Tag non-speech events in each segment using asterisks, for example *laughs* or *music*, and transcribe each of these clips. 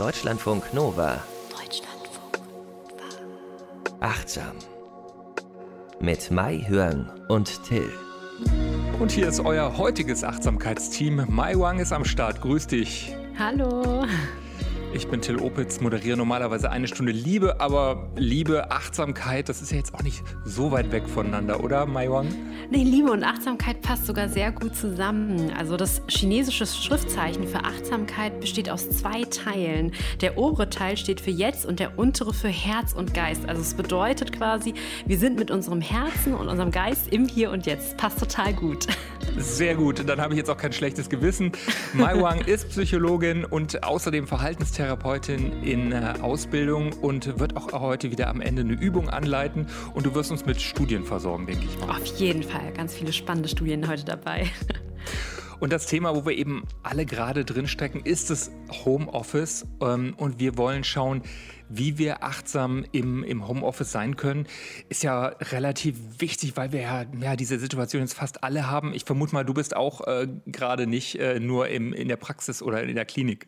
Deutschlandfunk Nova. Deutschlandfunk Nova. Achtsam. Mit Mai Hörn und Till. Und hier ist euer heutiges Achtsamkeitsteam. Mai Wang ist am Start. Grüß dich. Hallo. Ich bin Till Opitz, moderiere normalerweise eine Stunde Liebe, aber Liebe, Achtsamkeit, das ist ja jetzt auch nicht so weit weg voneinander, oder, Mai Wang? Nee, Liebe und Achtsamkeit passt sogar sehr gut zusammen. Also das chinesische Schriftzeichen für Achtsamkeit besteht aus zwei Teilen. Der obere Teil steht für Jetzt und der untere für Herz und Geist. Also es bedeutet quasi, wir sind mit unserem Herzen und unserem Geist im Hier und Jetzt. Passt total gut. Sehr gut, dann habe ich jetzt auch kein schlechtes Gewissen. Mai Wang *laughs* ist Psychologin und außerdem Verhaltenstherapeutin in äh, Ausbildung und wird auch heute wieder am Ende eine Übung anleiten und du wirst uns mit Studien versorgen, denke ich mal. Auf jeden Fall, ganz viele spannende Studien heute dabei. *laughs* Und das Thema, wo wir eben alle gerade drinstecken, ist das Homeoffice. Ähm, und wir wollen schauen, wie wir achtsam im, im Homeoffice sein können, ist ja relativ wichtig, weil wir ja, ja diese Situation jetzt fast alle haben. Ich vermute mal, du bist auch äh, gerade nicht äh, nur im, in der Praxis oder in der Klinik.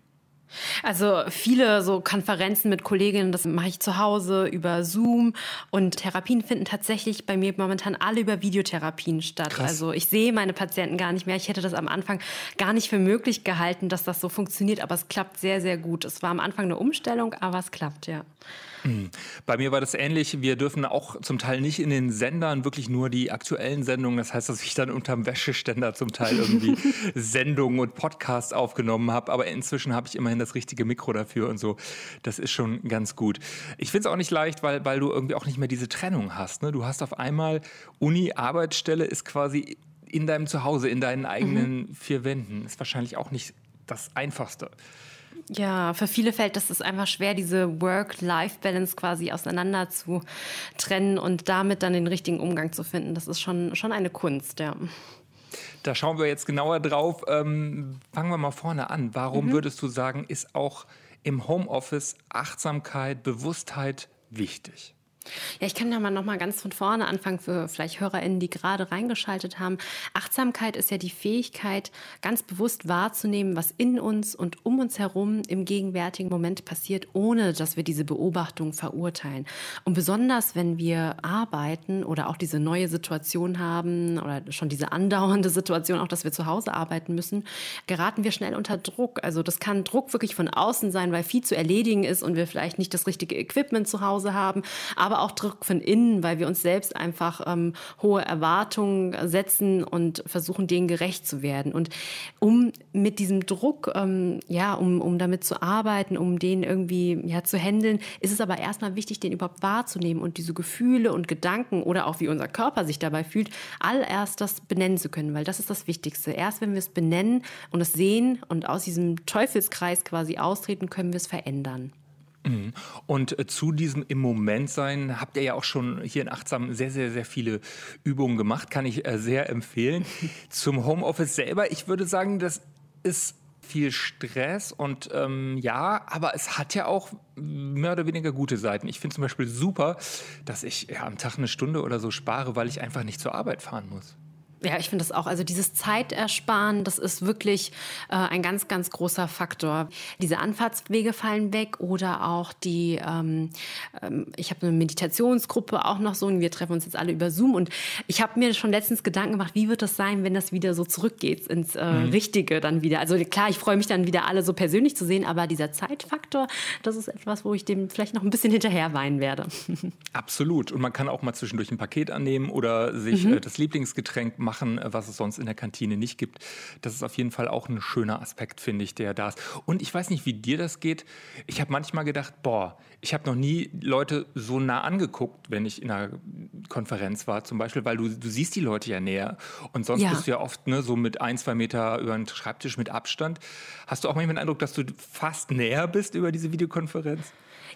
Also viele so Konferenzen mit Kolleginnen, das mache ich zu Hause über Zoom und Therapien finden tatsächlich bei mir momentan alle über Videotherapien statt. Krass. Also ich sehe meine Patienten gar nicht mehr. Ich hätte das am Anfang gar nicht für möglich gehalten, dass das so funktioniert, aber es klappt sehr, sehr gut. Es war am Anfang eine Umstellung, aber es klappt, ja. Hm. Bei mir war das ähnlich. Wir dürfen auch zum Teil nicht in den Sendern wirklich nur die aktuellen Sendungen. Das heißt, dass ich dann unterm Wäscheständer zum Teil irgendwie *laughs* Sendungen und Podcasts aufgenommen habe. Aber inzwischen habe ich immerhin das richtige Mikro dafür und so. Das ist schon ganz gut. Ich finde es auch nicht leicht, weil, weil du irgendwie auch nicht mehr diese Trennung hast. Ne? Du hast auf einmal Uni, Arbeitsstelle ist quasi in deinem Zuhause, in deinen eigenen mhm. vier Wänden. Ist wahrscheinlich auch nicht das Einfachste. Ja, für viele fällt das ist einfach schwer, diese Work-Life-Balance quasi auseinander zu trennen und damit dann den richtigen Umgang zu finden. Das ist schon, schon eine Kunst, ja. Da schauen wir jetzt genauer drauf. Ähm, fangen wir mal vorne an. Warum mhm. würdest du sagen, ist auch im Homeoffice Achtsamkeit, Bewusstheit wichtig? Ja, ich kann da mal noch mal ganz von vorne anfangen für vielleicht HörerInnen, die gerade reingeschaltet haben. Achtsamkeit ist ja die Fähigkeit, ganz bewusst wahrzunehmen, was in uns und um uns herum im gegenwärtigen Moment passiert, ohne dass wir diese Beobachtung verurteilen. Und besonders, wenn wir arbeiten oder auch diese neue Situation haben oder schon diese andauernde Situation, auch dass wir zu Hause arbeiten müssen, geraten wir schnell unter Druck. Also das kann Druck wirklich von außen sein, weil viel zu erledigen ist und wir vielleicht nicht das richtige Equipment zu Hause haben. Aber aber auch Druck von innen, weil wir uns selbst einfach ähm, hohe Erwartungen setzen und versuchen, denen gerecht zu werden. Und um mit diesem Druck, ähm, ja, um, um damit zu arbeiten, um den irgendwie ja, zu handeln, ist es aber erstmal wichtig, den überhaupt wahrzunehmen und diese Gefühle und Gedanken oder auch wie unser Körper sich dabei fühlt, allererst das benennen zu können, weil das ist das Wichtigste. Erst wenn wir es benennen und es sehen und aus diesem Teufelskreis quasi austreten, können wir es verändern. Mhm. Und äh, zu diesem im Moment sein habt ihr ja auch schon hier in Achtsam sehr, sehr, sehr viele Übungen gemacht. Kann ich äh, sehr empfehlen. *laughs* Zum Homeoffice selber, ich würde sagen, das ist viel Stress und ähm, ja, aber es hat ja auch mehr oder weniger gute Seiten. Ich finde zum Beispiel super, dass ich ja, am Tag eine Stunde oder so spare, weil ich einfach nicht zur Arbeit fahren muss. Ja, ich finde das auch. Also dieses Zeitersparen, das ist wirklich äh, ein ganz, ganz großer Faktor. Diese Anfahrtswege fallen weg oder auch die, ähm, ähm, ich habe eine Meditationsgruppe auch noch so und wir treffen uns jetzt alle über Zoom und ich habe mir schon letztens Gedanken gemacht, wie wird das sein, wenn das wieder so zurückgeht ins äh, mhm. Richtige dann wieder. Also klar, ich freue mich dann wieder alle so persönlich zu sehen, aber dieser Zeitfaktor, das ist etwas, wo ich dem vielleicht noch ein bisschen hinterher weinen werde. *laughs* Absolut. Und man kann auch mal zwischendurch ein Paket annehmen oder sich mhm. äh, das Lieblingsgetränk machen machen, äh, was es sonst in der Kantine nicht gibt. Das ist auf jeden Fall auch ein schöner Aspekt, finde ich, der da ist. Und ich weiß nicht, wie dir das geht. Ich habe manchmal gedacht, boah, ich habe noch nie Leute so nah angeguckt, wenn ich in einer Konferenz war, zum Beispiel, weil du, du siehst die Leute ja näher. Und sonst ja. bist du ja oft ne, so mit ein, zwei Meter über den Schreibtisch mit Abstand. Hast du auch manchmal den Eindruck, dass du fast näher bist über diese Videokonferenz?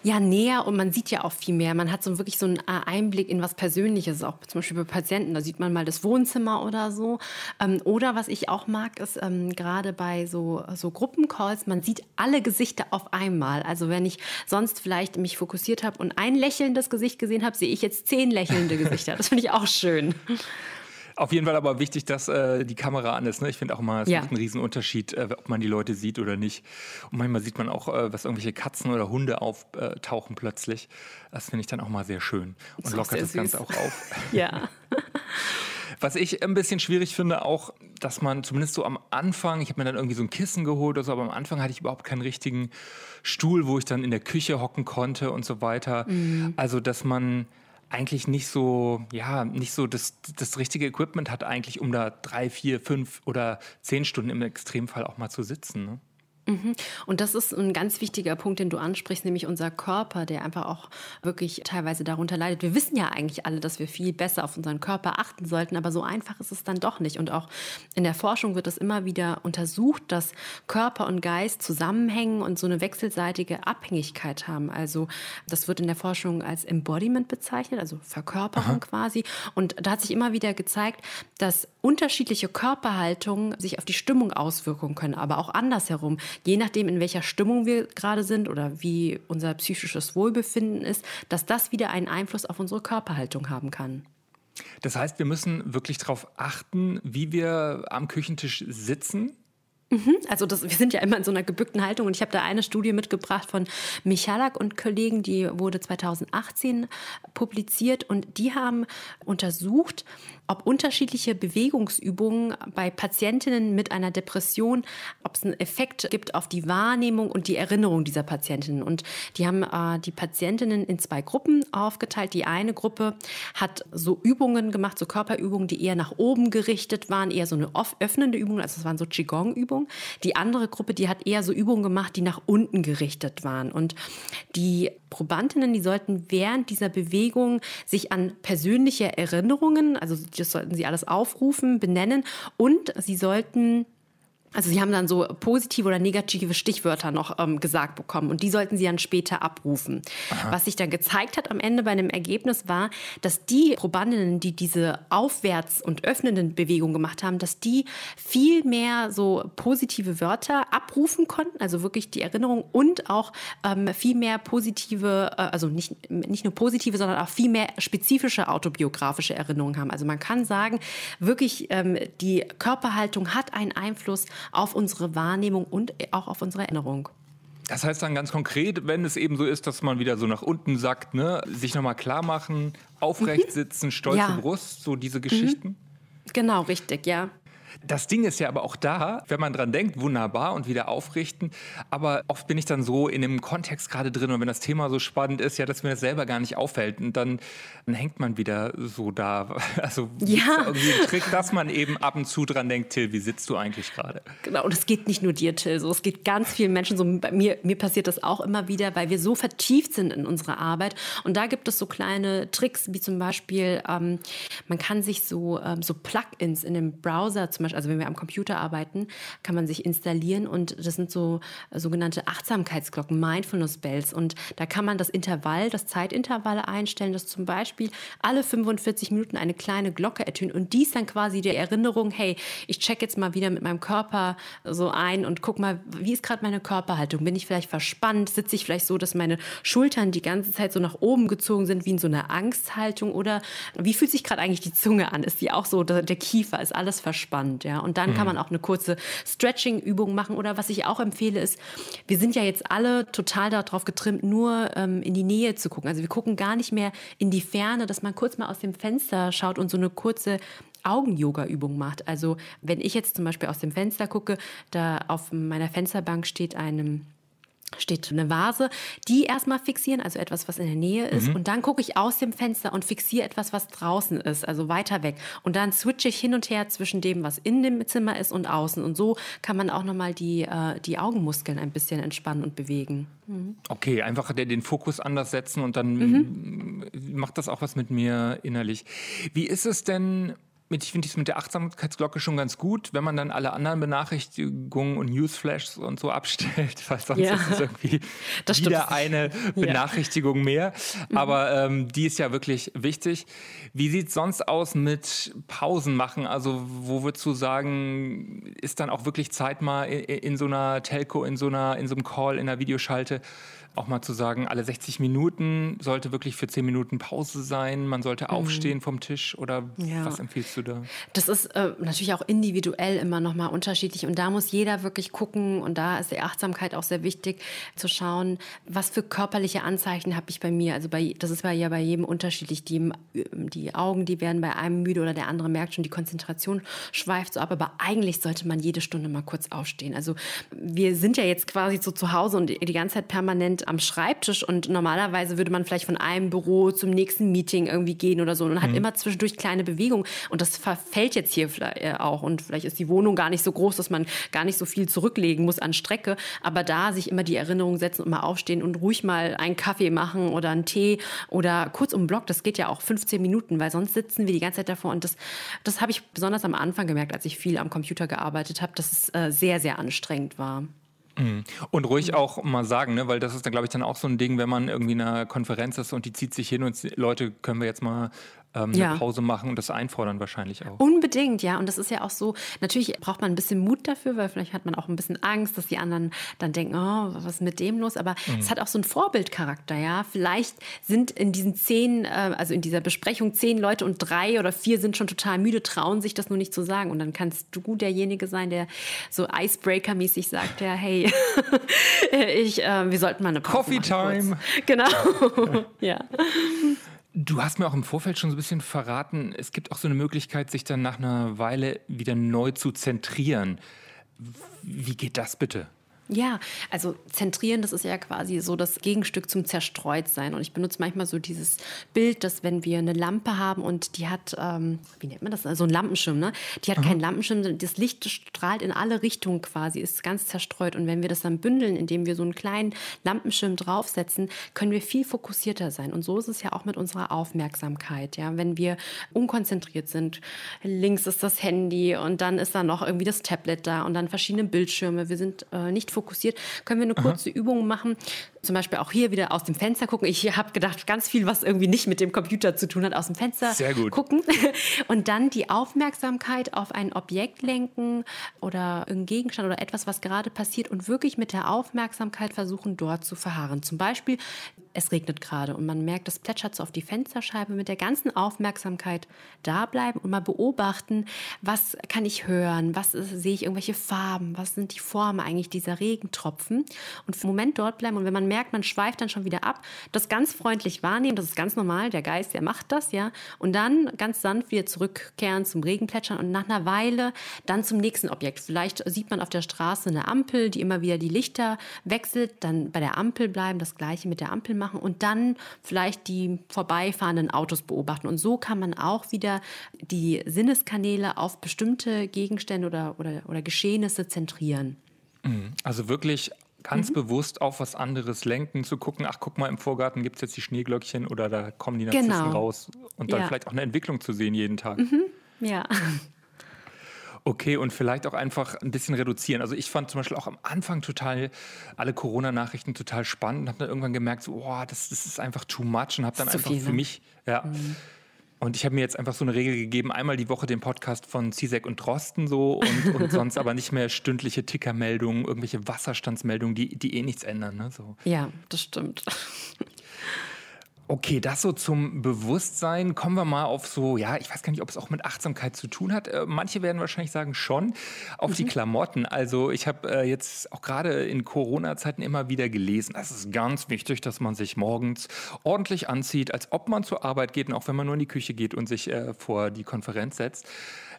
Ja näher und man sieht ja auch viel mehr. Man hat so wirklich so einen äh, Einblick in was Persönliches, auch zum Beispiel bei Patienten. Da sieht man mal das Wohnzimmer oder so. Ähm, oder was ich auch mag, ist ähm, gerade bei so, so Gruppencalls, man sieht alle Gesichter auf einmal. Also wenn ich sonst vielleicht mich fokussiert habe und ein lächelndes Gesicht gesehen habe, sehe ich jetzt zehn lächelnde Gesichter. Das finde ich auch schön. *laughs* Auf jeden Fall aber wichtig, dass äh, die Kamera an ist. Ne? Ich finde auch mal, es ja. macht einen Riesenunterschied, äh, ob man die Leute sieht oder nicht. Und manchmal sieht man auch, äh, was irgendwelche Katzen oder Hunde auftauchen plötzlich. Das finde ich dann auch mal sehr schön und das lockert das Ganze auch auf. *laughs* ja. *laughs* Was ich ein bisschen schwierig finde, auch, dass man zumindest so am Anfang, ich habe mir dann irgendwie so ein Kissen geholt oder so, aber am Anfang hatte ich überhaupt keinen richtigen Stuhl, wo ich dann in der Küche hocken konnte und so weiter. Mhm. Also, dass man eigentlich nicht so, ja, nicht so das, das richtige Equipment hat eigentlich, um da drei, vier, fünf oder zehn Stunden im Extremfall auch mal zu sitzen. Ne? Mhm. Und das ist ein ganz wichtiger Punkt, den du ansprichst, nämlich unser Körper, der einfach auch wirklich teilweise darunter leidet. Wir wissen ja eigentlich alle, dass wir viel besser auf unseren Körper achten sollten, aber so einfach ist es dann doch nicht. Und auch in der Forschung wird es immer wieder untersucht, dass Körper und Geist zusammenhängen und so eine wechselseitige Abhängigkeit haben. Also das wird in der Forschung als Embodiment bezeichnet, also Verkörperung Aha. quasi. Und da hat sich immer wieder gezeigt, dass unterschiedliche Körperhaltungen sich auf die Stimmung auswirken können, aber auch andersherum je nachdem, in welcher Stimmung wir gerade sind oder wie unser psychisches Wohlbefinden ist, dass das wieder einen Einfluss auf unsere Körperhaltung haben kann. Das heißt, wir müssen wirklich darauf achten, wie wir am Küchentisch sitzen. Mhm, also das, wir sind ja immer in so einer gebückten Haltung und ich habe da eine Studie mitgebracht von Michalak und Kollegen, die wurde 2018 publiziert und die haben untersucht, ob unterschiedliche Bewegungsübungen bei Patientinnen mit einer Depression, ob es einen Effekt gibt auf die Wahrnehmung und die Erinnerung dieser Patientinnen. Und die haben äh, die Patientinnen in zwei Gruppen aufgeteilt. Die eine Gruppe hat so Übungen gemacht, so Körperübungen, die eher nach oben gerichtet waren, eher so eine öffnende Übung, also es waren so Qigong-Übungen. Die andere Gruppe, die hat eher so Übungen gemacht, die nach unten gerichtet waren. Und die Probandinnen, die sollten während dieser Bewegung sich an persönliche Erinnerungen, also das sollten sie alles aufrufen, benennen und sie sollten also sie haben dann so positive oder negative Stichwörter noch ähm, gesagt bekommen und die sollten sie dann später abrufen. Aha. Was sich dann gezeigt hat am Ende bei einem Ergebnis war, dass die Probandinnen, die diese aufwärts und öffnenden Bewegungen gemacht haben, dass die viel mehr so positive Wörter abrufen konnten, also wirklich die Erinnerung und auch ähm, viel mehr positive, äh, also nicht, nicht nur positive, sondern auch viel mehr spezifische autobiografische Erinnerungen haben. Also man kann sagen, wirklich ähm, die Körperhaltung hat einen Einfluss auf unsere Wahrnehmung und auch auf unsere Erinnerung. Das heißt dann ganz konkret, wenn es eben so ist, dass man wieder so nach unten sackt, ne, sich nochmal klar machen, aufrecht mhm. sitzen, stolze ja. Brust, so diese Geschichten? Mhm. Genau, richtig, ja. Das Ding ist ja aber auch da, wenn man dran denkt, wunderbar und wieder aufrichten. Aber oft bin ich dann so in dem Kontext gerade drin und wenn das Thema so spannend ist, ja, dass mir das selber gar nicht auffällt. Und dann, dann hängt man wieder so da. *laughs* Also ja. irgendwie ein Trick, dass man eben ab und zu dran denkt, Till, wie sitzt du eigentlich gerade? Genau, und es geht nicht nur dir, Till, so. Es geht ganz vielen Menschen so. Bei mir, mir passiert das auch immer wieder, weil wir so vertieft sind in unserer Arbeit. Und da gibt es so kleine Tricks, wie zum Beispiel, ähm, man kann sich so, ähm, so Plugins in dem Browser zum Beispiel also wenn wir am Computer arbeiten, kann man sich installieren und das sind so äh, sogenannte Achtsamkeitsglocken, Mindfulness Bells. Und da kann man das Intervall, das Zeitintervall einstellen, dass zum Beispiel alle 45 Minuten eine kleine Glocke ertönt und dies dann quasi die Erinnerung, hey, ich check jetzt mal wieder mit meinem Körper so ein und guck mal, wie ist gerade meine Körperhaltung? Bin ich vielleicht verspannt? Sitze ich vielleicht so, dass meine Schultern die ganze Zeit so nach oben gezogen sind, wie in so einer Angsthaltung? Oder wie fühlt sich gerade eigentlich die Zunge an? Ist die auch so, der Kiefer, ist alles verspannt? Ja, und dann mhm. kann man auch eine kurze Stretching-Übung machen. Oder was ich auch empfehle, ist, wir sind ja jetzt alle total darauf getrimmt, nur ähm, in die Nähe zu gucken. Also wir gucken gar nicht mehr in die Ferne, dass man kurz mal aus dem Fenster schaut und so eine kurze Augen-Yoga-Übung macht. Also wenn ich jetzt zum Beispiel aus dem Fenster gucke, da auf meiner Fensterbank steht einem steht eine Vase, die erstmal fixieren, also etwas, was in der Nähe ist. Mhm. Und dann gucke ich aus dem Fenster und fixiere etwas, was draußen ist, also weiter weg. Und dann switche ich hin und her zwischen dem, was in dem Zimmer ist und außen. Und so kann man auch nochmal die, äh, die Augenmuskeln ein bisschen entspannen und bewegen. Mhm. Okay, einfach den Fokus anders setzen und dann mhm. macht das auch was mit mir innerlich. Wie ist es denn mit, ich finde dies mit der Achtsamkeitsglocke schon ganz gut, wenn man dann alle anderen Benachrichtigungen und Newsflashes und so abstellt, *laughs* weil sonst ja, ist es irgendwie wieder stimmt. eine Benachrichtigung ja. mehr. Mhm. Aber ähm, die ist ja wirklich wichtig. Wie sieht es sonst aus mit Pausen machen? Also wo würdest du sagen, ist dann auch wirklich Zeit mal in, in so einer Telco, in so einer, in so einem Call, in einer Videoschalte, auch mal zu sagen, alle 60 Minuten sollte wirklich für 10 Minuten Pause sein, man sollte mhm. aufstehen vom Tisch oder ja. was empfiehlst du da? Das ist äh, natürlich auch individuell immer nochmal unterschiedlich und da muss jeder wirklich gucken und da ist die Achtsamkeit auch sehr wichtig zu schauen, was für körperliche Anzeichen habe ich bei mir. Also bei, das ist ja bei jedem unterschiedlich. Die, die Augen, die werden bei einem müde oder der andere merkt schon, die Konzentration schweift so ab, aber eigentlich sollte man jede Stunde mal kurz aufstehen. Also wir sind ja jetzt quasi so zu Hause und die ganze Zeit permanent am Schreibtisch und normalerweise würde man vielleicht von einem Büro zum nächsten Meeting irgendwie gehen oder so und hat mhm. immer zwischendurch kleine Bewegungen und das verfällt jetzt hier äh, auch und vielleicht ist die Wohnung gar nicht so groß, dass man gar nicht so viel zurücklegen muss an Strecke, aber da sich immer die Erinnerung setzen und mal aufstehen und ruhig mal einen Kaffee machen oder einen Tee oder kurz um Block, das geht ja auch 15 Minuten, weil sonst sitzen wir die ganze Zeit davor und das, das habe ich besonders am Anfang gemerkt, als ich viel am Computer gearbeitet habe, dass es äh, sehr, sehr anstrengend war. Mhm. Und ruhig auch mal sagen, ne? weil das ist dann, glaube ich, dann auch so ein Ding, wenn man irgendwie in einer Konferenz ist und die zieht sich hin und Leute, können wir jetzt mal ähm, ja. eine Pause machen und das einfordern wahrscheinlich auch. Unbedingt, ja. Und das ist ja auch so, natürlich braucht man ein bisschen Mut dafür, weil vielleicht hat man auch ein bisschen Angst, dass die anderen dann denken, oh, was ist mit dem los? Aber mhm. es hat auch so einen Vorbildcharakter, ja. Vielleicht sind in diesen zehn, äh, also in dieser Besprechung zehn Leute und drei oder vier sind schon total müde, trauen sich das nur nicht zu sagen. Und dann kannst du derjenige sein, der so Icebreaker-mäßig sagt, ja, hey, *laughs* ich, äh, wir sollten mal eine Pause Coffee Time. Kurz. Genau, *laughs* ja. Du hast mir auch im Vorfeld schon so ein bisschen verraten, es gibt auch so eine Möglichkeit, sich dann nach einer Weile wieder neu zu zentrieren. Wie geht das bitte? Ja, also zentrieren, das ist ja quasi so das Gegenstück zum Zerstreutsein. Und ich benutze manchmal so dieses Bild, dass wenn wir eine Lampe haben und die hat, ähm, wie nennt man das, also ein Lampenschirm, ne? Die hat Aha. keinen Lampenschirm, das Licht strahlt in alle Richtungen quasi, ist ganz zerstreut. Und wenn wir das dann bündeln, indem wir so einen kleinen Lampenschirm draufsetzen, können wir viel fokussierter sein. Und so ist es ja auch mit unserer Aufmerksamkeit. Ja, wenn wir unkonzentriert sind, links ist das Handy und dann ist da noch irgendwie das Tablet da und dann verschiedene Bildschirme. Wir sind äh, nicht fokussiert, können wir eine kurze Aha. Übung machen. Zum Beispiel auch hier wieder aus dem Fenster gucken. Ich habe gedacht, ganz viel, was irgendwie nicht mit dem Computer zu tun hat, aus dem Fenster gucken. *laughs* Und dann die Aufmerksamkeit auf ein Objekt lenken oder einen Gegenstand oder etwas, was gerade passiert und wirklich mit der Aufmerksamkeit versuchen, dort zu verharren. Zum Beispiel, es regnet gerade und man merkt, es plätschert so auf die Fensterscheibe. Mit der ganzen Aufmerksamkeit da bleiben und mal beobachten, was kann ich hören, was ist, sehe ich irgendwelche Farben, was sind die Formen eigentlich dieser Regentropfen und für einen Moment dort bleiben und wenn man merkt, man schweift dann schon wieder ab, das ganz freundlich wahrnehmen, das ist ganz normal, der Geist, der macht das, ja, und dann ganz sanft wieder zurückkehren zum Regenplätschern und nach einer Weile dann zum nächsten Objekt. Vielleicht sieht man auf der Straße eine Ampel, die immer wieder die Lichter wechselt, dann bei der Ampel bleiben, das gleiche mit der Ampel machen und dann vielleicht die vorbeifahrenden Autos beobachten. Und so kann man auch wieder die Sinneskanäle auf bestimmte Gegenstände oder, oder, oder Geschehnisse zentrieren. Mhm. Also wirklich ganz mhm. bewusst auf was anderes lenken, zu gucken, ach guck mal, im Vorgarten gibt es jetzt die Schneeglöckchen oder da kommen die dazwischen genau. raus und dann ja. vielleicht auch eine Entwicklung zu sehen jeden Tag. Mhm. Ja. *laughs* Okay, und vielleicht auch einfach ein bisschen reduzieren. Also ich fand zum Beispiel auch am Anfang total alle Corona-Nachrichten total spannend und habe dann irgendwann gemerkt, so, oh, das, das ist einfach too much und habe dann einfach viel, für ne? mich, ja, mhm und ich habe mir jetzt einfach so eine Regel gegeben, einmal die Woche den Podcast von Cizek und Drosten so und, und *laughs* sonst aber nicht mehr stündliche Tickermeldungen, irgendwelche Wasserstandsmeldungen, die, die eh nichts ändern. Ne? So. Ja, das stimmt. Okay, das so zum Bewusstsein. Kommen wir mal auf so, ja, ich weiß gar nicht, ob es auch mit Achtsamkeit zu tun hat. Äh, manche werden wahrscheinlich sagen schon, auf mhm. die Klamotten. Also ich habe äh, jetzt auch gerade in Corona-Zeiten immer wieder gelesen, es ist ganz wichtig, dass man sich morgens ordentlich anzieht, als ob man zur Arbeit geht und auch wenn man nur in die Küche geht und sich äh, vor die Konferenz setzt.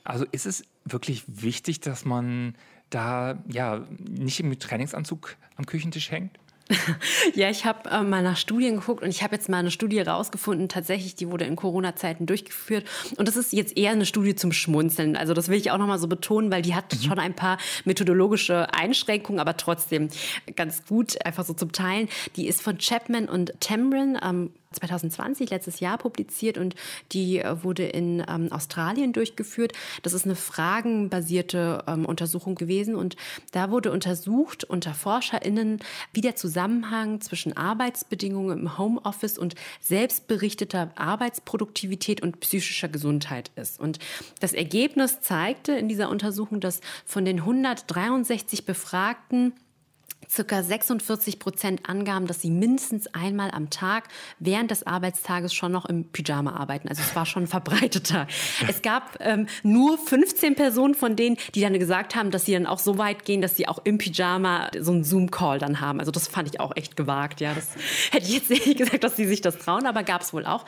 Also ist es wirklich wichtig, dass man da ja nicht im Trainingsanzug am Küchentisch hängt? *laughs* ja, ich habe äh, mal nach Studien geguckt und ich habe jetzt mal eine Studie rausgefunden, tatsächlich, die wurde in Corona-Zeiten durchgeführt. Und das ist jetzt eher eine Studie zum Schmunzeln. Also das will ich auch nochmal so betonen, weil die hat mhm. schon ein paar methodologische Einschränkungen, aber trotzdem ganz gut, einfach so zum Teilen. Die ist von Chapman und Tamrin. Ähm, 2020, letztes Jahr publiziert und die äh, wurde in ähm, Australien durchgeführt. Das ist eine fragenbasierte ähm, Untersuchung gewesen und da wurde untersucht unter ForscherInnen, wie der Zusammenhang zwischen Arbeitsbedingungen im Homeoffice und selbstberichteter Arbeitsproduktivität und psychischer Gesundheit ist. Und das Ergebnis zeigte in dieser Untersuchung, dass von den 163 Befragten circa 46 Prozent angaben, dass sie mindestens einmal am Tag während des Arbeitstages schon noch im Pyjama arbeiten. Also es war schon verbreiteter. *laughs* Es gab ähm, nur 15 Personen von denen, die dann gesagt haben, dass sie dann auch so weit gehen, dass sie auch im Pyjama so einen Zoom-Call dann haben. Also das fand ich auch echt gewagt. Ja, das *laughs* hätte ich jetzt nicht gesagt, dass sie sich das trauen, aber gab es wohl auch.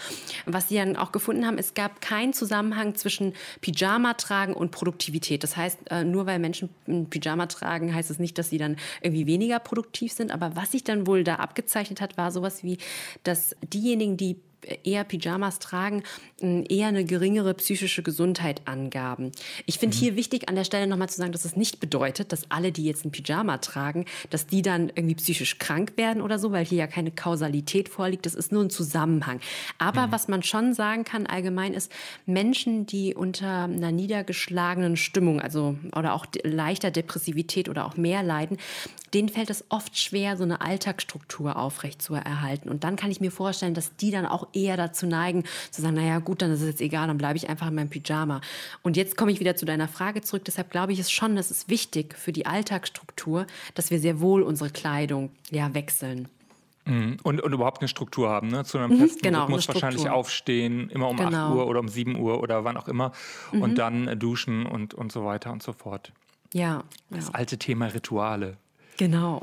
Was sie dann auch gefunden haben, es gab keinen Zusammenhang zwischen Pyjama tragen und Produktivität. Das heißt, äh, nur weil Menschen ein Pyjama tragen, heißt es nicht, dass sie dann irgendwie weniger weniger produktiv sind. Aber was sich dann wohl da abgezeichnet hat, war sowas wie, dass diejenigen, die eher Pyjamas tragen, eher eine geringere psychische Gesundheit angaben. Ich finde mhm. hier wichtig an der Stelle nochmal zu sagen, dass es nicht bedeutet, dass alle, die jetzt ein Pyjama tragen, dass die dann irgendwie psychisch krank werden oder so, weil hier ja keine Kausalität vorliegt. Das ist nur ein Zusammenhang. Aber mhm. was man schon sagen kann allgemein ist, Menschen, die unter einer niedergeschlagenen Stimmung, also oder auch leichter Depressivität oder auch mehr leiden, denen fällt es oft schwer, so eine Alltagsstruktur aufrecht zu erhalten. Und dann kann ich mir vorstellen, dass die dann auch eher dazu neigen, zu sagen, naja gut, dann ist es jetzt egal, dann bleibe ich einfach in meinem Pyjama. Und jetzt komme ich wieder zu deiner Frage zurück. Deshalb glaube ich es schon, dass es wichtig für die Alltagsstruktur, dass wir sehr wohl unsere Kleidung ja wechseln. Mhm. Und, und überhaupt eine Struktur haben, ne? zu einem mhm, festen genau, Rhythmus wahrscheinlich aufstehen, immer um genau. 8 Uhr oder um 7 Uhr oder wann auch immer mhm. und dann äh, duschen und, und so weiter und so fort. Ja. Das ja. alte Thema Rituale. Genau.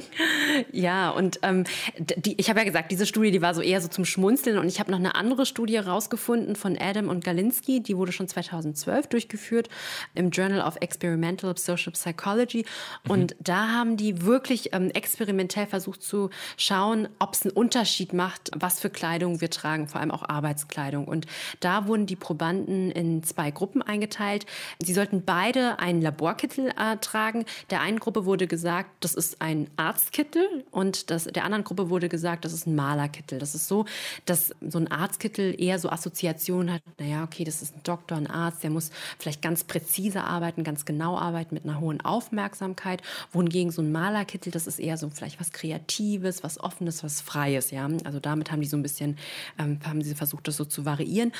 *laughs* ja, und ähm, die, ich habe ja gesagt, diese Studie, die war so eher so zum Schmunzeln. Und ich habe noch eine andere Studie rausgefunden von Adam und Galinsky, die wurde schon 2012 durchgeführt im Journal of Experimental Social Psychology. Und mhm. da haben die wirklich ähm, experimentell versucht zu schauen, ob es einen Unterschied macht, was für Kleidung wir tragen, vor allem auch Arbeitskleidung. Und da wurden die Probanden in zwei Gruppen eingeteilt. Sie sollten beide einen Laborkittel äh, tragen. Der einen Gruppe wurde gesagt, gesagt, das ist ein Arztkittel und das, der anderen Gruppe wurde gesagt, das ist ein Malerkittel. Das ist so, dass so ein Arztkittel eher so Assoziationen hat, naja, okay, das ist ein Doktor, ein Arzt, der muss vielleicht ganz präzise arbeiten, ganz genau arbeiten mit einer hohen Aufmerksamkeit, wohingegen so ein Malerkittel, das ist eher so vielleicht was Kreatives, was Offenes, was Freies, ja. Also damit haben die so ein bisschen, ähm, haben sie versucht, das so zu variieren.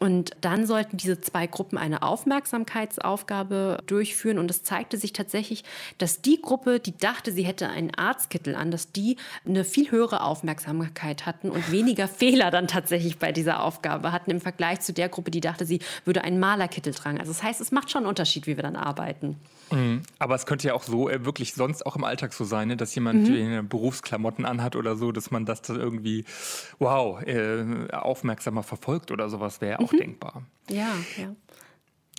Und dann sollten diese zwei Gruppen eine Aufmerksamkeitsaufgabe durchführen. Und es zeigte sich tatsächlich, dass die Gruppe, die dachte, sie hätte einen Arztkittel an, dass die eine viel höhere Aufmerksamkeit hatten und weniger *laughs* Fehler dann tatsächlich bei dieser Aufgabe hatten im Vergleich zu der Gruppe, die dachte, sie würde einen Malerkittel tragen. Also das heißt, es macht schon einen Unterschied, wie wir dann arbeiten. Mhm. Aber es könnte ja auch so äh, wirklich sonst auch im Alltag so sein, ne, dass jemand mhm. Berufsklamotten anhat oder so, dass man das dann irgendwie, wow, äh, aufmerksamer verfolgt oder sowas wäre auch mhm. denkbar. Ja, ja.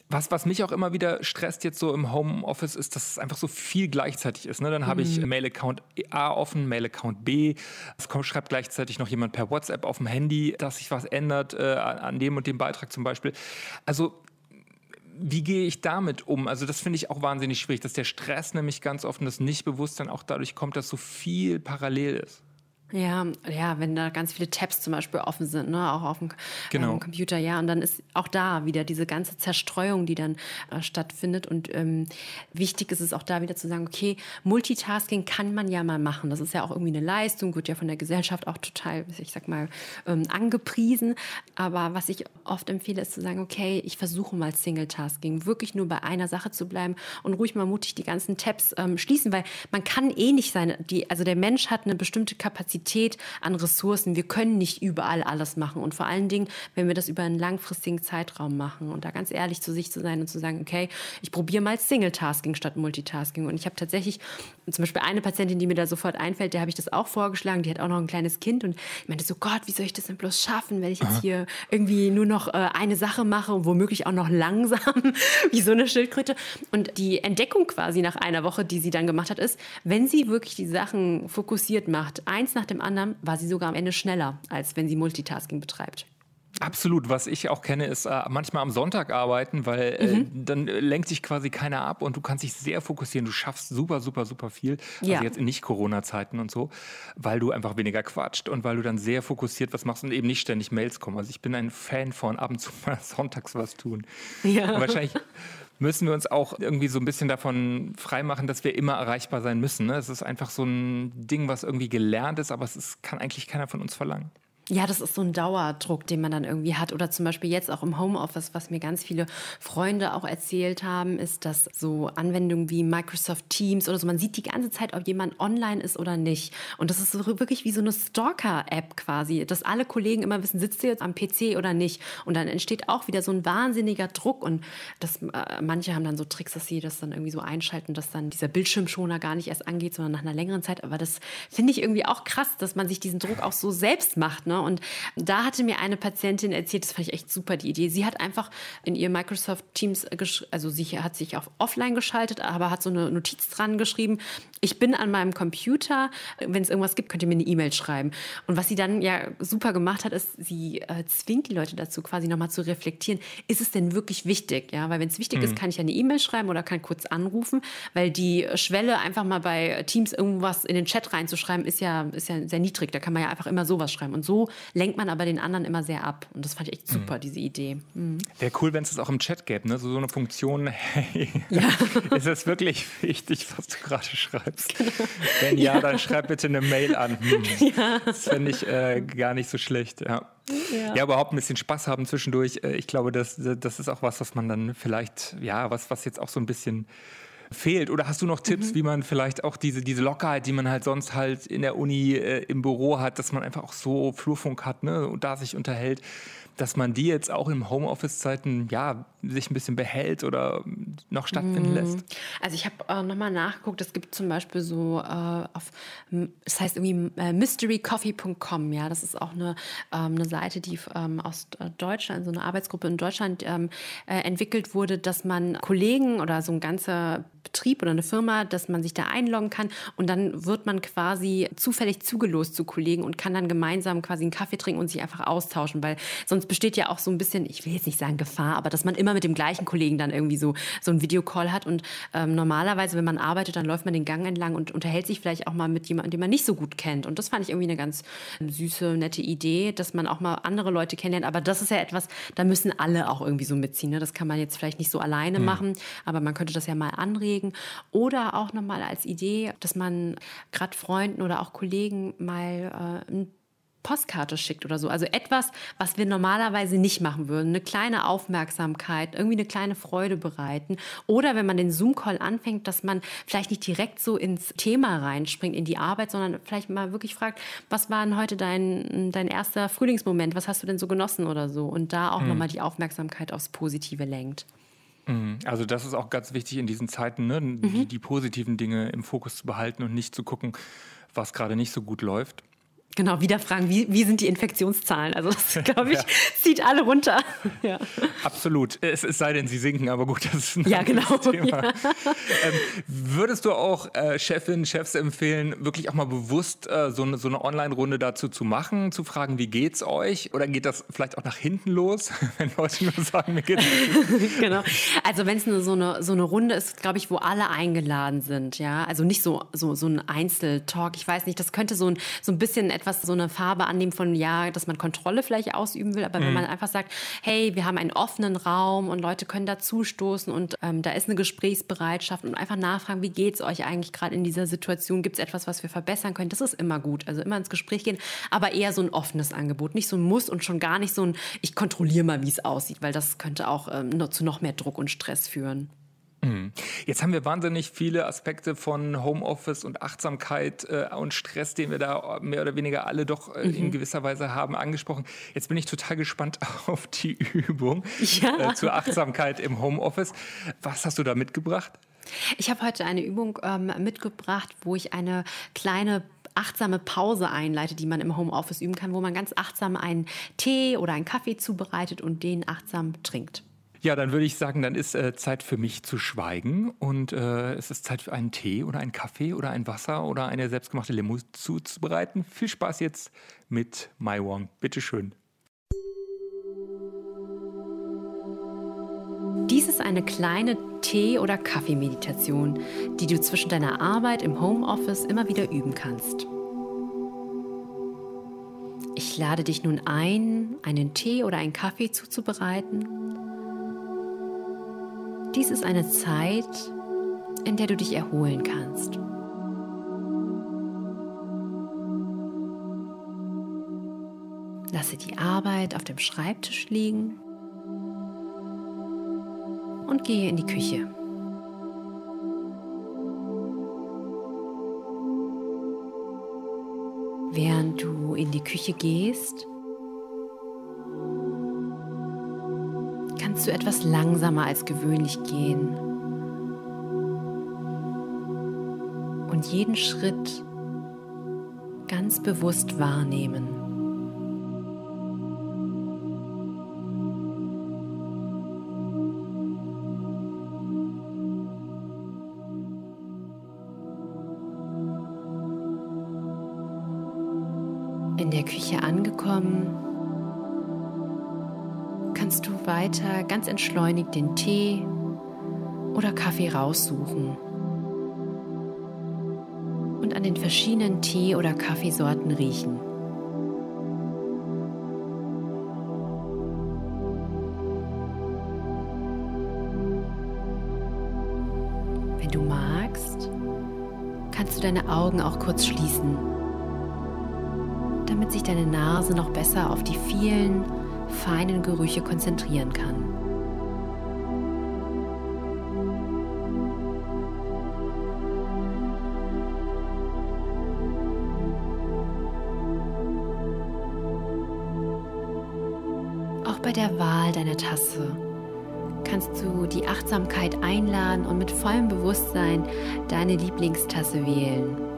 Was, was mich auch immer wieder stresst jetzt so im Homeoffice ist, dass es einfach so viel gleichzeitig ist. Ne? Dann habe ich mhm. Mail-Account A offen, Mail-Account B. Es kommt, schreibt gleichzeitig noch jemand per WhatsApp auf dem Handy, dass sich was ändert äh, an dem und dem Beitrag zum Beispiel. Also wie gehe ich damit um? Also das finde ich auch wahnsinnig schwierig, dass der Stress nämlich ganz oft und das Nichtbewusstsein auch dadurch kommt, dass so viel parallel ist. Ja, ja, wenn da ganz viele Tabs zum Beispiel offen sind, ne, auch auf dem, genau. ähm, Computer, ja, und dann ist auch da wieder diese ganze Zerstreuung, die dann äh, stattfindet. Und ähm, wichtig ist es auch da wieder zu sagen, okay, Multitasking kann man ja mal machen. Das ist ja auch irgendwie eine Leistung, wird ja von der Gesellschaft auch total, ich sag mal, ähm, angepriesen. Aber was ich oft empfehle, ist zu sagen, okay, ich versuche mal Single-Tasking, wirklich nur bei einer Sache zu bleiben und ruhig mal mutig die ganzen Tabs ähm, schließen, weil man kann eh nicht sein, die, also der Mensch hat eine bestimmte Kapazität Kapazität an Ressourcen. Wir können nicht überall alles machen. Und vor allen Dingen, wenn wir das über einen langfristigen Zeitraum machen und da ganz ehrlich zu sich zu sein und zu sagen, okay, ich probiere mal Single-Tasking statt Multitasking. Und ich habe tatsächlich zum Beispiel eine Patientin, die mir da sofort einfällt, der habe ich das auch vorgeschlagen. Die hat auch noch ein kleines Kind und ich meinte so, Gott, wie soll ich das denn bloß schaffen, wenn ich jetzt hier irgendwie nur noch äh, eine Sache mache und womöglich auch noch langsam, *laughs* wie so eine Schildkröte. Und die Entdeckung quasi nach einer Woche, die sie dann gemacht hat, ist, wenn sie wirklich die Sachen fokussiert macht, eins nach nach dem anderen war sie sogar am Ende schneller, als wenn sie Multitasking betreibt. Absolut. Was ich auch kenne, ist äh, manchmal am Sonntag arbeiten, weil äh, mhm. dann lenkt sich quasi keiner ab und du kannst dich sehr fokussieren. Du schaffst super, super, super viel. Also ja. jetzt in Nicht-Corona-Zeiten und so, weil du einfach weniger quatscht und weil du dann sehr fokussiert was machst und eben nicht ständig Mails kommen. Also ich bin ein Fan von ab und zu *laughs* mal sonntags was tun. Ja. Und wahrscheinlich müssen wir uns auch irgendwie so ein bisschen davon freimachen, dass wir immer erreichbar sein müssen. Ne? Es ist einfach so ein Ding, was irgendwie gelernt ist, aber es ist, kann eigentlich keiner von uns verlangen. Ja, das ist so ein Dauerdruck, den man dann irgendwie hat. Oder zum Beispiel jetzt auch im Homeoffice, was mir ganz viele Freunde auch erzählt haben, ist, dass so Anwendungen wie Microsoft Teams oder so, man sieht die ganze Zeit, ob jemand online ist oder nicht. Und das ist so wirklich wie so eine Stalker-App quasi, dass alle Kollegen immer wissen, sitzt du jetzt am PC oder nicht. Und dann entsteht auch wieder so ein wahnsinniger Druck. Und das, äh, manche haben dann so Tricks, dass sie das dann irgendwie so einschalten, dass dann dieser Bildschirmschoner gar nicht erst angeht, sondern nach einer längeren Zeit. Aber das finde ich irgendwie auch krass, dass man sich diesen Druck auch so selbst macht. Ne? Ne? Und da hatte mir eine Patientin erzählt, das fand ich echt super, die Idee. Sie hat einfach in ihr Microsoft Teams, also sie hat sich auf offline geschaltet, aber hat so eine Notiz dran geschrieben, ich bin an meinem Computer, wenn es irgendwas gibt, könnt ihr mir eine E-Mail schreiben. Und was sie dann ja super gemacht hat, ist, sie äh, zwingt die Leute dazu, quasi nochmal zu reflektieren, ist es denn wirklich wichtig? Ja, weil wenn es wichtig mhm. ist, kann ich ja eine E-Mail schreiben oder kann kurz anrufen, weil die Schwelle, einfach mal bei Teams irgendwas in den Chat reinzuschreiben, ist ja, ist ja sehr niedrig. Da kann man ja einfach immer sowas schreiben. Und so lenkt man aber den anderen immer sehr ab. Und das fand ich echt super, mhm. diese Idee. Mhm. Wäre cool, wenn es das auch im Chat gäbe, ne? So, so eine Funktion, *laughs* hey, ja. *laughs* ist es wirklich wichtig, was du gerade schreibst? Genau. Wenn ja, ja, dann schreib bitte eine Mail an. *laughs* Hm. Ja. Das fände ich äh, gar nicht so schlecht, ja. Ja. ja. überhaupt ein bisschen Spaß haben zwischendurch. Äh, ich glaube, das, das ist auch was, was man dann vielleicht, ja, was, was jetzt auch so ein bisschen fehlt? Oder hast du noch Tipps, mhm. wie man vielleicht auch diese, diese Lockerheit, die man halt sonst halt in der Uni äh, im Büro hat, dass man einfach auch so Flurfunk hat ne, und da sich unterhält, dass man die jetzt auch im Homeoffice-Zeiten ja sich ein bisschen behält oder noch stattfinden mhm. lässt? Also ich habe äh, nochmal nachgeguckt, es gibt zum Beispiel so äh, auf, es heißt irgendwie äh, mysterycoffee.com, ja, das ist auch eine, ähm, eine Seite, die ähm, aus Deutschland, so eine Arbeitsgruppe in Deutschland ähm, äh, entwickelt wurde, dass man Kollegen oder so ein ganzer Betrieb oder eine Firma, dass man sich da einloggen kann und dann wird man quasi zufällig zugelost zu Kollegen und kann dann gemeinsam quasi einen Kaffee trinken und sich einfach austauschen, weil sonst besteht ja auch so ein bisschen, ich will jetzt nicht sagen Gefahr, aber dass man immer mit dem gleichen Kollegen dann irgendwie so, so ein Videocall hat. Und ähm, normalerweise, wenn man arbeitet, dann läuft man den Gang entlang und unterhält sich vielleicht auch mal mit jemandem, den man nicht so gut kennt. Und das fand ich irgendwie eine ganz süße, nette Idee, dass man auch mal andere Leute kennenlernt. Aber das ist ja etwas, da müssen alle auch irgendwie so mitziehen. Ne? Das kann man jetzt vielleicht nicht so alleine mhm. machen, aber man könnte das ja mal anregen. Oder auch nochmal als Idee, dass man gerade Freunden oder auch Kollegen mal äh, ein Postkarte schickt oder so. Also etwas, was wir normalerweise nicht machen würden. Eine kleine Aufmerksamkeit, irgendwie eine kleine Freude bereiten. Oder wenn man den Zoom-Call anfängt, dass man vielleicht nicht direkt so ins Thema reinspringt, in die Arbeit, sondern vielleicht mal wirklich fragt, was war denn heute dein, dein erster Frühlingsmoment? Was hast du denn so genossen oder so? Und da auch mhm. nochmal die Aufmerksamkeit aufs Positive lenkt. Mhm. Also das ist auch ganz wichtig in diesen Zeiten, ne? die, mhm. die positiven Dinge im Fokus zu behalten und nicht zu gucken, was gerade nicht so gut läuft. Genau, wieder fragen, wie, wie sind die Infektionszahlen? Also das, *laughs* glaube ich, ja. zieht alle runter. Ja. Absolut. Es, es, sei denn, sie sinken, aber gut, das ist ein ja, genau. Thema. Ja. *laughs* Ähm, würdest du auch äh, Chefinnen, Chefs empfehlen, wirklich auch mal bewusst äh, so eine, so eine Online-Runde dazu zu machen, zu fragen, wie geht's euch? Oder geht das vielleicht auch nach hinten los, *laughs* wenn Leute nur sagen, mir geht's nicht Genau. Also wenn es so eine, so eine Runde ist, glaube ich, wo alle eingeladen sind, ja. Also nicht so, so, so ein Einzeltalk. Ich weiß nicht, das könnte so ein, so ein bisschen etwas so eine Farbe annehmen von, ja, dass man Kontrolle vielleicht ausüben will, aber mhm. wenn man einfach sagt, hey, wir haben einen offenen Raum und Leute können dazustoßen und ähm, da ist eine Gesprächsbereitschaft und einfach nachfragen, wie geht es euch eigentlich gerade in dieser Situation? Gibt es etwas, was wir verbessern können? Das ist immer gut. Also immer ins Gespräch gehen, aber eher so ein offenes Angebot. Nicht so ein Muss und schon gar nicht so ein, ich kontrolliere mal, wie es aussieht, weil das könnte auch ähm, zu noch mehr Druck und Stress führen. Mhm. Jetzt haben wir wahnsinnig viele Aspekte von Homeoffice und Achtsamkeit äh, und Stress, den wir da mehr oder weniger alle doch äh, mhm. in gewisser Weise haben, angesprochen. Jetzt bin ich total gespannt *laughs* auf die Übung ja. äh, zur Achtsamkeit im Homeoffice. Was hast du da mitgebracht? Ich habe heute eine Übung ähm, mitgebracht, wo ich eine kleine achtsame Pause einleite, die man im Homeoffice üben kann, wo man ganz achtsam einen Tee oder einen Kaffee zubereitet und den achtsam trinkt. Ja, dann würde ich sagen, dann ist äh, Zeit für mich zu schweigen und äh, es ist Zeit für einen Tee oder einen Kaffee oder ein Wasser oder eine selbstgemachte Limo zuzubereiten. Viel Spaß jetzt mit Mai Wong. Bitteschön. Dies ist eine kleine Tee- oder Kaffeemeditation, die du zwischen deiner Arbeit im Homeoffice immer wieder üben kannst. Ich lade dich nun ein, einen Tee oder einen Kaffee zuzubereiten dies ist eine Zeit, in der du dich erholen kannst. Lasse die Arbeit auf dem Schreibtisch liegen und gehe in die Küche. Während du in die Küche gehst, du etwas langsamer als gewöhnlich gehen und jeden Schritt ganz bewusst wahrnehmen. Weiter ganz entschleunigt den Tee oder Kaffee raussuchen und an den verschiedenen Tee- oder Kaffeesorten riechen. Wenn du magst, kannst du deine Augen auch kurz schließen damit sich deine Nase noch besser auf die vielen feinen Gerüche konzentrieren kann. Auch bei der Wahl deiner Tasse kannst du die Achtsamkeit einladen und mit vollem Bewusstsein deine Lieblingstasse wählen.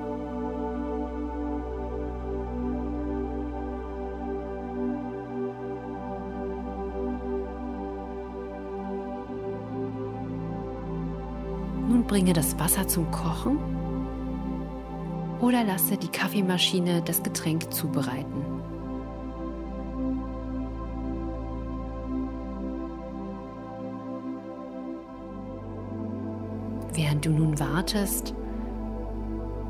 Bringe das Wasser zum Kochen oder lasse die Kaffeemaschine das Getränk zubereiten. Während du nun wartest,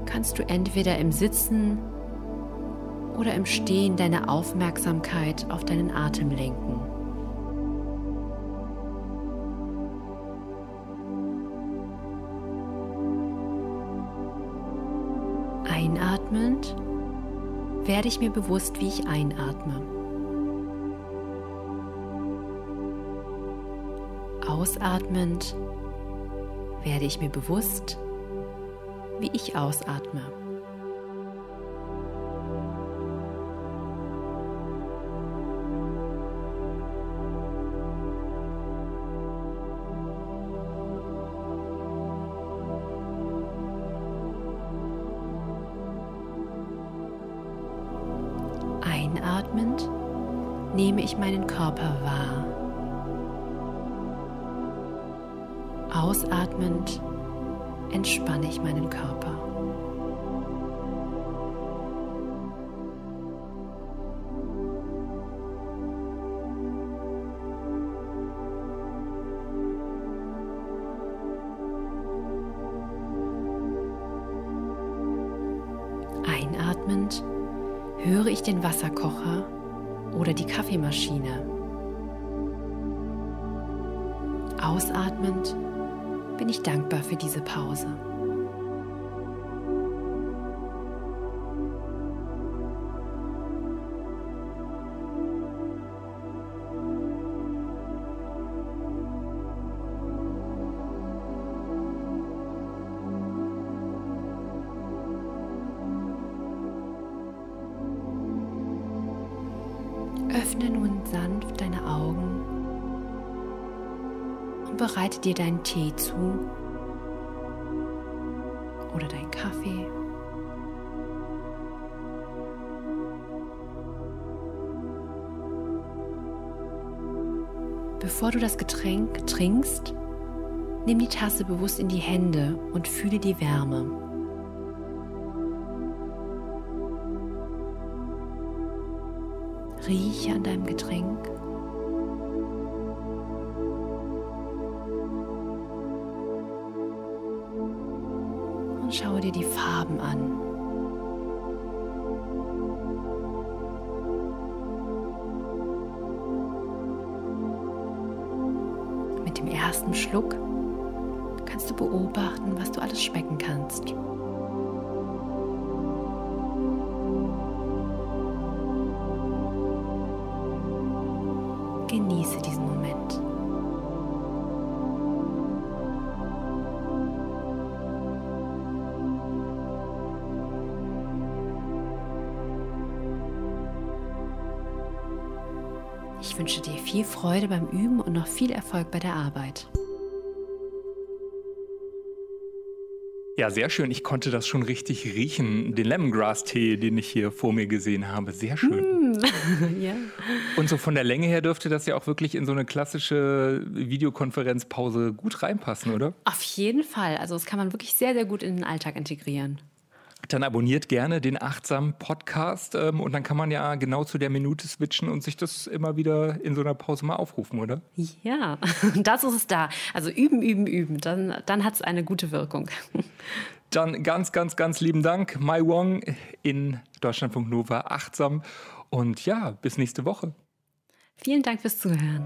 kannst du entweder im Sitzen oder im Stehen deine Aufmerksamkeit auf deinen Atem lenken. Einatmend werde ich mir bewusst, wie ich einatme. Ausatmend werde ich mir bewusst, wie ich ausatme. Einatmend höre ich den Wasserkocher oder die Kaffeemaschine. Ausatmend bin ich dankbar für diese Pause. Dir deinen Tee zu oder deinen Kaffee. Bevor du das Getränk trinkst, nimm die Tasse bewusst in die Hände und fühle die Wärme. Rieche an deinem Getränk. Dir die Farben an. Mit dem ersten Schluck kannst du beobachten, was du alles schmecken kannst. Freude beim Üben und noch viel Erfolg bei der Arbeit. Ja, sehr schön. Ich konnte das schon richtig riechen. Den Lemongrass-Tee, den ich hier vor mir gesehen habe. Sehr schön. Mm. *laughs* ja. Und so von der Länge her dürfte das ja auch wirklich in so eine klassische Videokonferenzpause gut reinpassen, oder? Auf jeden Fall. Also das kann man wirklich sehr, sehr gut in den Alltag integrieren dann abonniert gerne den achtsamen Podcast ähm, und dann kann man ja genau zu der Minute switchen und sich das immer wieder in so einer Pause mal aufrufen, oder? Ja, *laughs* das ist es da. Also üben, üben, üben, dann, dann hat es eine gute Wirkung. *laughs* Dann ganz, ganz, ganz lieben Dank, Mai Wong in Deutschlandfunk Nova achtsam und ja, bis nächste Woche. Vielen Dank fürs Zuhören.